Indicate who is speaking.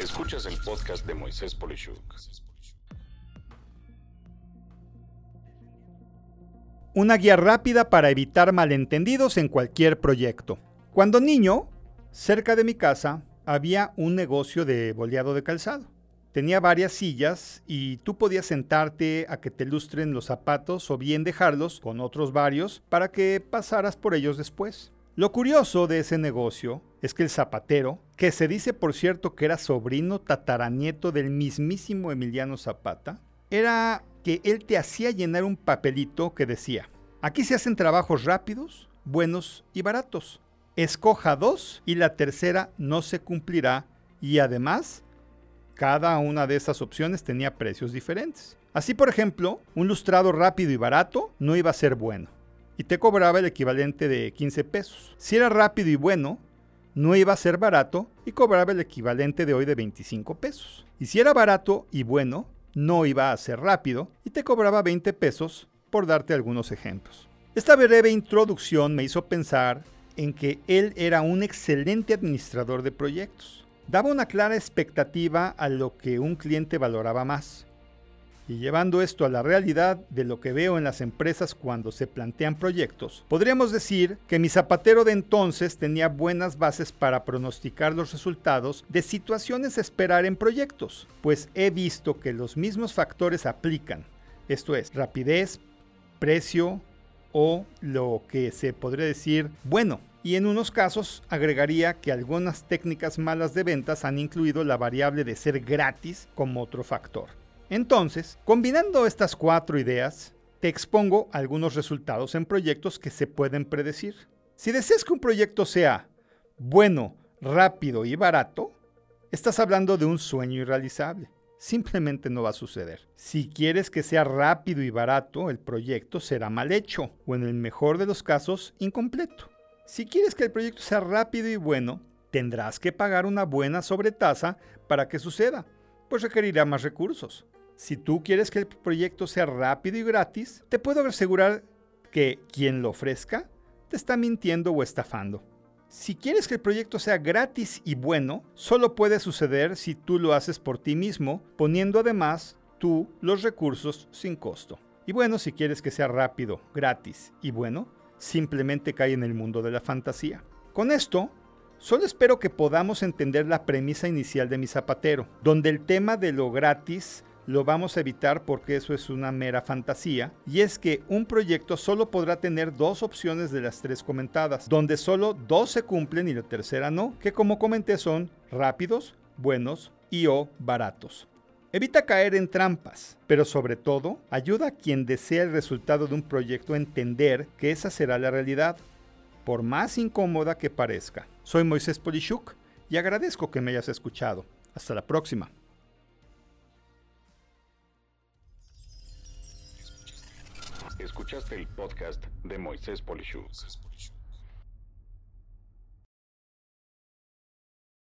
Speaker 1: Escuchas el podcast de Moisés Polishuk.
Speaker 2: Una guía rápida para evitar malentendidos en cualquier proyecto. Cuando niño, cerca de mi casa, había un negocio de boleado de calzado. Tenía varias sillas y tú podías sentarte a que te lustren los zapatos o bien dejarlos con otros varios para que pasaras por ellos después. Lo curioso de ese negocio es que el zapatero, que se dice por cierto que era sobrino tataranieto del mismísimo Emiliano Zapata, era que él te hacía llenar un papelito que decía, aquí se hacen trabajos rápidos, buenos y baratos. Escoja dos y la tercera no se cumplirá y además cada una de esas opciones tenía precios diferentes. Así, por ejemplo, un lustrado rápido y barato no iba a ser bueno y te cobraba el equivalente de 15 pesos. Si era rápido y bueno, no iba a ser barato y cobraba el equivalente de hoy de 25 pesos. Y si era barato y bueno, no iba a ser rápido y te cobraba 20 pesos, por darte algunos ejemplos. Esta breve introducción me hizo pensar en que él era un excelente administrador de proyectos daba una clara expectativa a lo que un cliente valoraba más. Y llevando esto a la realidad de lo que veo en las empresas cuando se plantean proyectos, podríamos decir que mi zapatero de entonces tenía buenas bases para pronosticar los resultados de situaciones a esperar en proyectos, pues he visto que los mismos factores aplican, esto es, rapidez, precio o lo que se podría decir bueno y en unos casos agregaría que algunas técnicas malas de ventas han incluido la variable de ser gratis como otro factor. Entonces, combinando estas cuatro ideas, te expongo algunos resultados en proyectos que se pueden predecir. Si deseas que un proyecto sea bueno, rápido y barato, estás hablando de un sueño irrealizable. Simplemente no va a suceder. Si quieres que sea rápido y barato, el proyecto será mal hecho o en el mejor de los casos incompleto. Si quieres que el proyecto sea rápido y bueno, tendrás que pagar una buena sobretasa para que suceda, pues requerirá más recursos. Si tú quieres que el proyecto sea rápido y gratis, te puedo asegurar que quien lo ofrezca te está mintiendo o estafando. Si quieres que el proyecto sea gratis y bueno, solo puede suceder si tú lo haces por ti mismo, poniendo además tú los recursos sin costo. Y bueno, si quieres que sea rápido, gratis y bueno, simplemente cae en el mundo de la fantasía. Con esto, solo espero que podamos entender la premisa inicial de mi zapatero, donde el tema de lo gratis lo vamos a evitar porque eso es una mera fantasía, y es que un proyecto solo podrá tener dos opciones de las tres comentadas, donde solo dos se cumplen y la tercera no, que como comenté son rápidos, buenos y o baratos. Evita caer en trampas, pero sobre todo ayuda a quien desea el resultado de un proyecto a entender que esa será la realidad, por más incómoda que parezca. Soy Moisés Polishuk y agradezco que me hayas escuchado. Hasta la próxima.
Speaker 1: Escuchaste el podcast de Moisés Polishuk.